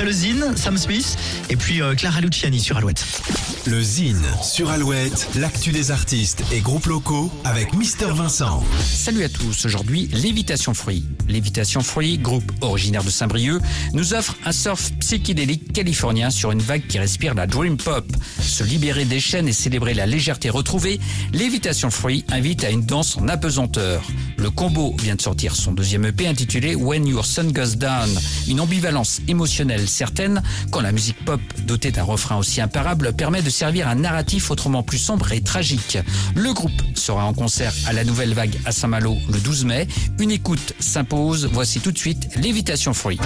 après le Zine, Sam Smith et puis euh, Clara Luciani sur Alouette. Le Zine sur Alouette, l'actu des artistes et groupes locaux avec Mister Vincent. Salut à tous, aujourd'hui Lévitation Fruit. Lévitation Fruit, groupe originaire de Saint-Brieuc, nous offre un surf psychédélique californien sur une vague qui respire la dream pop. Se libérer des chaînes et célébrer la légèreté retrouvée, Lévitation Fruit invite à une danse en apesanteur. Le combo vient de sortir son deuxième EP intitulé When Your Sun Goes Down, une ambivalence émotionnelle certaine quand la musique pop dotée d'un refrain aussi imparable permet de servir un narratif autrement plus sombre et tragique. Le groupe sera en concert à la Nouvelle Vague à Saint-Malo le 12 mai. Une écoute s'impose. Voici tout de suite Lévitation Fruit.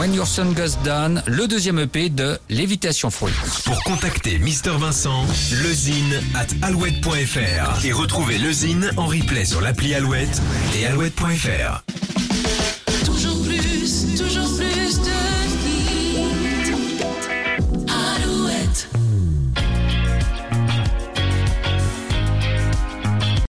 When Your Sun Goes Down, le deuxième EP de Lévitation Fruit. Pour contacter Mister Vincent, lezine at alouette.fr et retrouver le Zine en replay sur l'appli Alouette et alouette.fr.